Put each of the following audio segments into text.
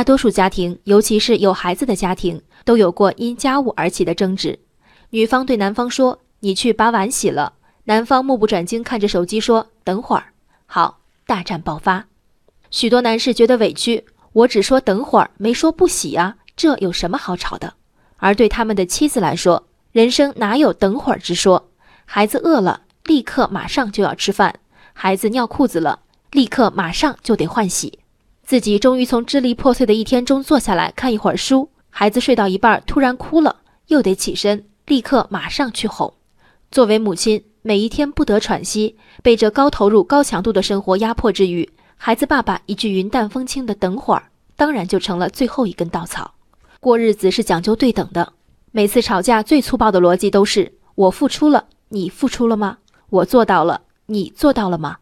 大多数家庭，尤其是有孩子的家庭，都有过因家务而起的争执。女方对男方说：“你去把碗洗了。”男方目不转睛看着手机说：“等会儿。”好，大战爆发。许多男士觉得委屈，我只说等会儿，没说不洗啊，这有什么好吵的？而对他们的妻子来说，人生哪有等会儿之说？孩子饿了，立刻马上就要吃饭；孩子尿裤子了，立刻马上就得换洗。自己终于从支离破碎的一天中坐下来看一会儿书，孩子睡到一半突然哭了，又得起身，立刻马上去哄。作为母亲，每一天不得喘息，被这高投入、高强度的生活压迫之余，孩子爸爸一句云淡风轻的“等会儿”，当然就成了最后一根稻草。过日子是讲究对等的，每次吵架最粗暴的逻辑都是：我付出了，你付出了吗？我做到了，你做到了吗？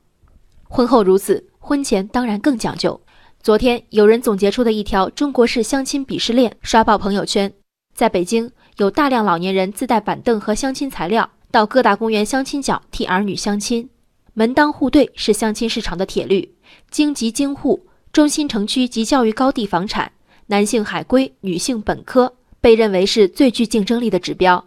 婚后如此，婚前当然更讲究。昨天有人总结出的一条中国式相亲鄙视链刷爆朋友圈。在北京，有大量老年人自带板凳和相亲材料，到各大公园相亲角替儿女相亲，门当户对是相亲市场的铁律。京籍京户、中心城区及教育高地房产。男性海归、女性本科被认为是最具竞争力的指标。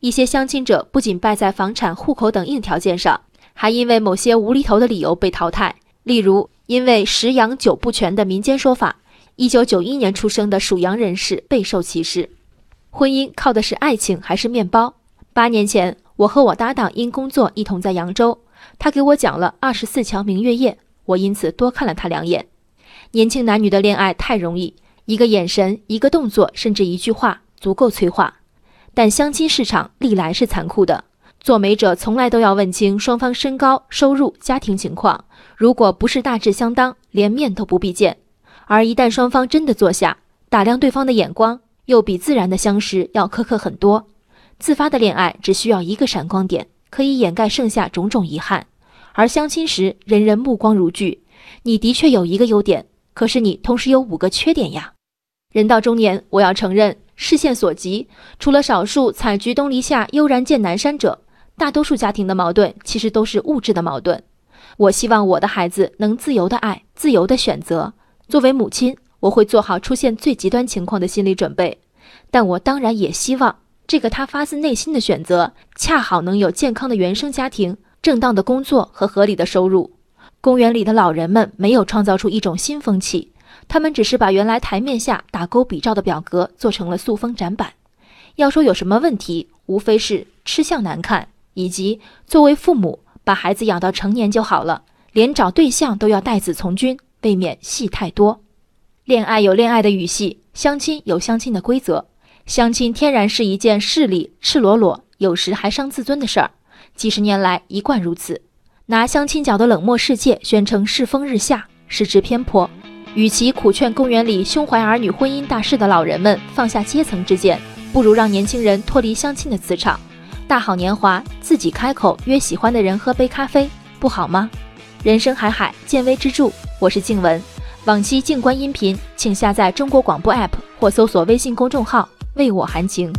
一些相亲者不仅败在房产、户口等硬条件上，还因为某些无厘头的理由被淘汰。例如，因为十羊九不全的民间说法，一九九一年出生的属羊人士备受歧视。婚姻靠的是爱情还是面包？八年前，我和我搭档因工作一同在扬州，他给我讲了二十四桥明月夜，我因此多看了他两眼。年轻男女的恋爱太容易。一个眼神，一个动作，甚至一句话，足够催化。但相亲市场历来是残酷的，做媒者从来都要问清双方身高、收入、家庭情况，如果不是大致相当，连面都不必见。而一旦双方真的坐下，打量对方的眼光，又比自然的相识要苛刻很多。自发的恋爱只需要一个闪光点，可以掩盖剩下种种遗憾。而相亲时，人人目光如炬，你的确有一个优点，可是你同时有五个缺点呀。人到中年，我要承认，视线所及，除了少数采菊东篱下，悠然见南山者，大多数家庭的矛盾其实都是物质的矛盾。我希望我的孩子能自由的爱，自由的选择。作为母亲，我会做好出现最极端情况的心理准备。但我当然也希望，这个他发自内心的选择，恰好能有健康的原生家庭、正当的工作和合理的收入。公园里的老人们没有创造出一种新风气。他们只是把原来台面下打勾比照的表格做成了塑封展板。要说有什么问题，无非是吃相难看，以及作为父母把孩子养到成年就好了，连找对象都要带子从军，未免戏太多。恋爱有恋爱的语系，相亲有相亲的规则。相亲天然是一件势利、赤裸裸，有时还伤自尊的事儿，几十年来一贯如此。拿相亲角的冷漠世界宣称世风日下，失之偏颇。与其苦劝公园里胸怀儿女婚姻大事的老人们放下阶层之见，不如让年轻人脱离相亲的磁场，大好年华，自己开口约喜欢的人喝杯咖啡，不好吗？人生海海，见微知著。我是静文，往期静观音频，请下载中国广播 APP 或搜索微信公众号“为我含情”。